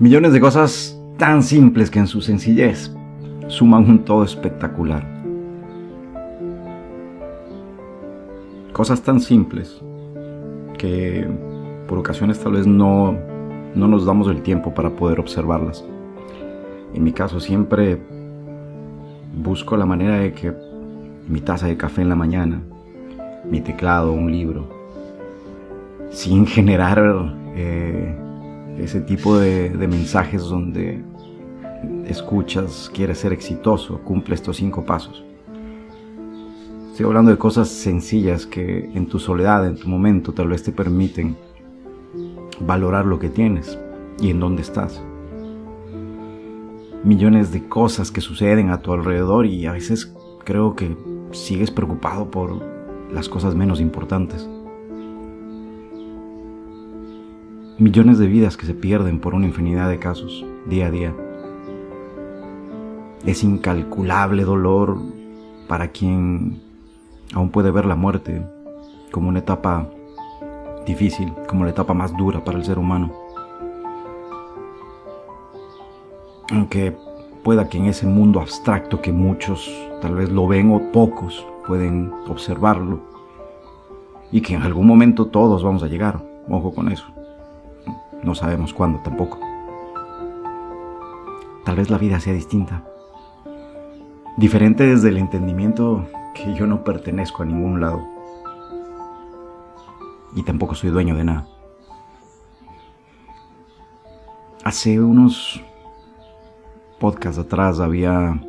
Millones de cosas tan simples que en su sencillez suman un todo espectacular. Cosas tan simples que por ocasiones tal vez no, no nos damos el tiempo para poder observarlas. En mi caso siempre busco la manera de que mi taza de café en la mañana, mi teclado, un libro, sin generar eh, ese tipo de, mensajes donde escuchas, quieres ser exitoso, cumple estos cinco pasos. Estoy hablando de cosas sencillas que en tu soledad, en tu momento, tal vez te permiten valorar lo que tienes y en dónde estás. Millones de cosas que suceden a tu alrededor y a veces creo que sigues preocupado por las cosas menos importantes. Millones de vidas que se pierden por una infinidad de casos día a día. Es incalculable dolor para quien aún puede ver la muerte como una etapa difícil, como la etapa más dura para el ser humano. Aunque pueda que en ese mundo abstracto que muchos tal vez lo ven o pocos pueden observarlo y que en algún momento todos vamos a llegar, ojo con eso. No sabemos cuándo tampoco. Tal vez la vida sea distinta. Diferente desde el entendimiento que yo no pertenezco a ningún lado. Y tampoco soy dueño de nada. Hace unos podcasts atrás había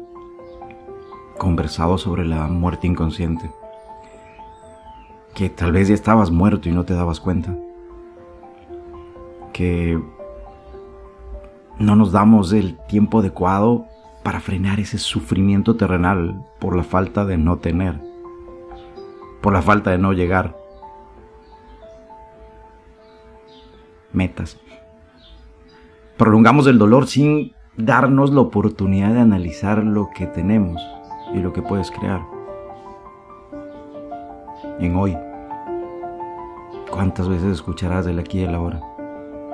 conversado sobre la muerte inconsciente. Que tal vez ya estabas muerto y no te dabas cuenta que no nos damos el tiempo adecuado para frenar ese sufrimiento terrenal por la falta de no tener, por la falta de no llegar. Metas. Prolongamos el dolor sin darnos la oportunidad de analizar lo que tenemos y lo que puedes crear. En hoy, ¿cuántas veces escucharás del aquí y el ahora?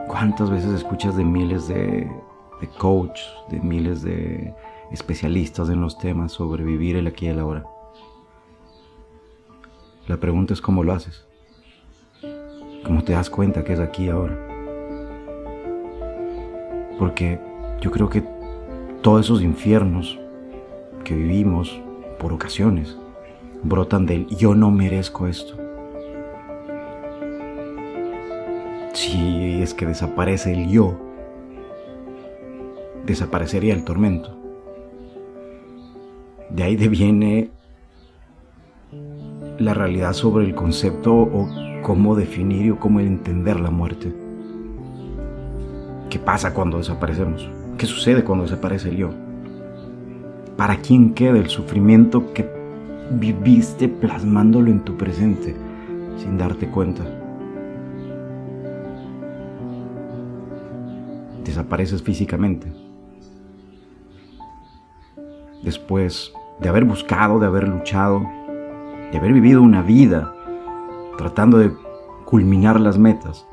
¿Cuántas veces escuchas de miles de, de coach, de miles de especialistas en los temas sobre vivir el aquí y el ahora? La pregunta es cómo lo haces. ¿Cómo te das cuenta que es aquí y ahora? Porque yo creo que todos esos infiernos que vivimos por ocasiones brotan del yo no merezco esto. Es que desaparece el yo, desaparecería el tormento. De ahí deviene la realidad sobre el concepto o cómo definir o cómo entender la muerte. ¿Qué pasa cuando desaparecemos? ¿Qué sucede cuando desaparece el yo? ¿Para quién queda el sufrimiento que viviste plasmándolo en tu presente sin darte cuenta? Desapareces físicamente. Después de haber buscado, de haber luchado, de haber vivido una vida tratando de culminar las metas.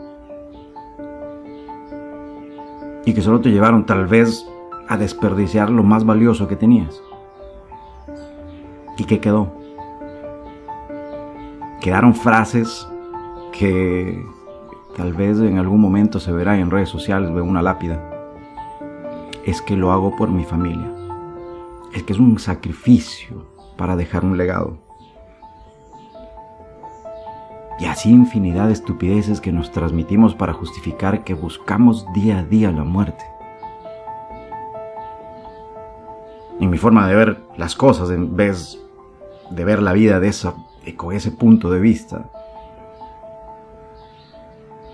Y que solo te llevaron tal vez a desperdiciar lo más valioso que tenías. ¿Y qué quedó? Quedaron frases que Tal vez en algún momento se verá en redes sociales, ve una lápida. Es que lo hago por mi familia. Es que es un sacrificio para dejar un legado. Y así infinidad de estupideces que nos transmitimos para justificar que buscamos día a día la muerte. En mi forma de ver las cosas, en vez de ver la vida de esa, con ese punto de vista,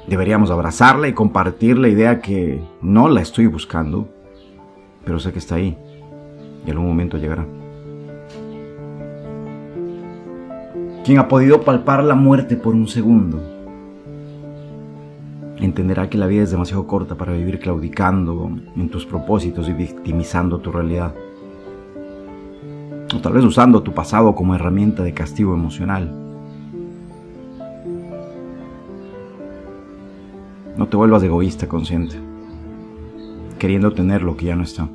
Deberíamos abrazarla y compartir la idea que no la estoy buscando, pero sé que está ahí y en algún momento llegará. Quien ha podido palpar la muerte por un segundo entenderá que la vida es demasiado corta para vivir claudicando en tus propósitos y victimizando tu realidad. O tal vez usando tu pasado como herramienta de castigo emocional. Te vuelvas egoísta consciente. queriendo tener lo que ya no está.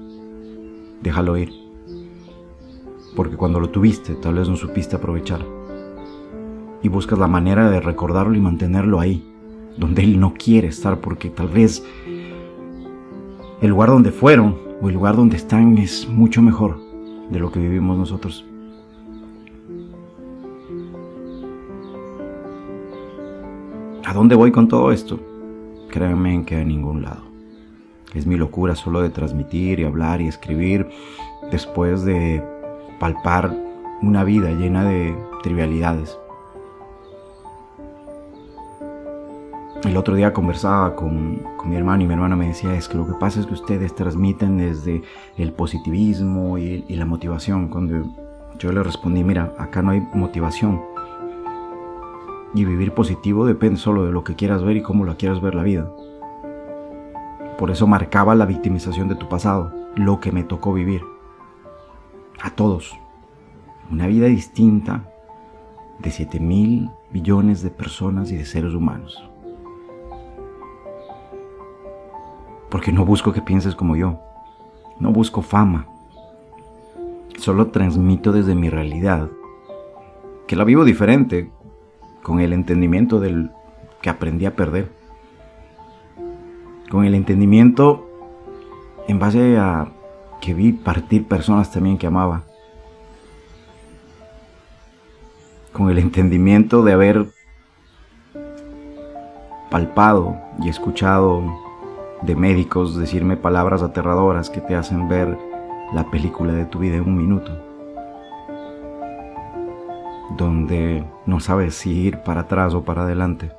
Déjalo ir. Porque cuando lo tuviste, tal vez no supiste aprovechar. Y buscas la manera de recordarlo y mantenerlo ahí, donde él no quiere estar, porque tal vez el lugar donde fueron o el lugar donde están es mucho mejor de lo que vivimos nosotros. ¿A dónde voy con todo esto? Créanme que a ningún lado. Es mi locura solo de transmitir y hablar y escribir después de palpar una vida llena de trivialidades. El otro día conversaba con, mi hermano y mi hermana me decía, es que lo que pasa es que ustedes transmiten desde el positivismo y, y la motivación. Cuando yo le respondí, mira, acá no hay motivación. Y vivir positivo depende solo de lo que quieras ver y cómo lo quieras ver la vida. Por eso marcaba la victimización de tu pasado, lo que me tocó vivir. A todos. Una vida distinta de 7 mil billones de personas y de seres humanos. porque no busco que pienses como yo, no busco fama, solo transmito desde mi realidad, que la vivo diferente, con el entendimiento del que aprendí a perder, con el entendimiento en base a que vi partir personas también que amaba, con el entendimiento de haber palpado y escuchado de médicos decirme palabras aterradoras que te hacen ver la película de tu vida en un minuto, donde no sabes si ir para atrás o para adelante,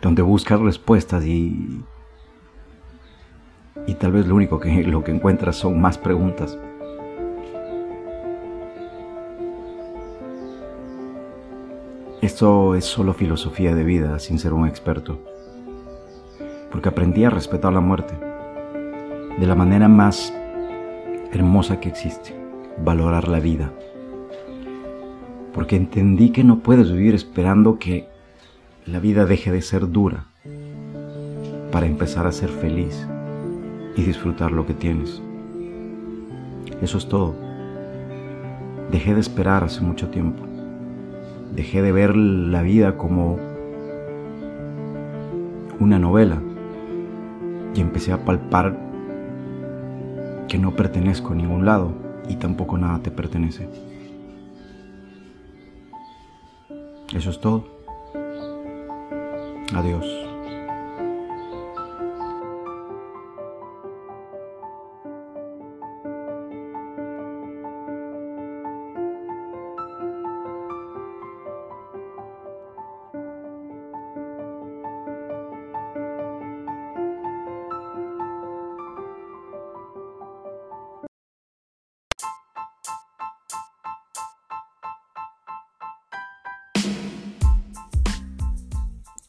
donde buscas respuestas y, y tal vez lo único que lo que encuentras son más preguntas. Esto es solo filosofía de vida sin ser un experto. Porque aprendí a respetar la muerte de la manera más hermosa que existe, valorar la vida. Porque entendí que no puedes vivir esperando que la vida deje de ser dura para empezar a ser feliz y disfrutar lo que tienes. Eso es todo. Dejé de esperar hace mucho tiempo. Dejé de ver la vida como una novela y empecé a palpar que no pertenezco a ningún lado y tampoco nada te pertenece. Eso es todo. Adiós.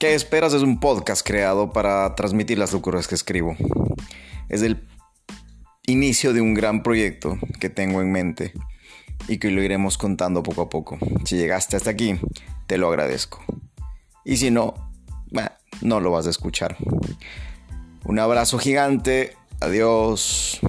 ¿Qué esperas? Es un podcast creado para transmitir las locuras que escribo. Es el inicio de un gran proyecto que tengo en mente y que lo iremos contando poco a poco. Si llegaste hasta aquí, te lo agradezco. Y si no, no lo vas a escuchar. Un abrazo gigante. Adiós.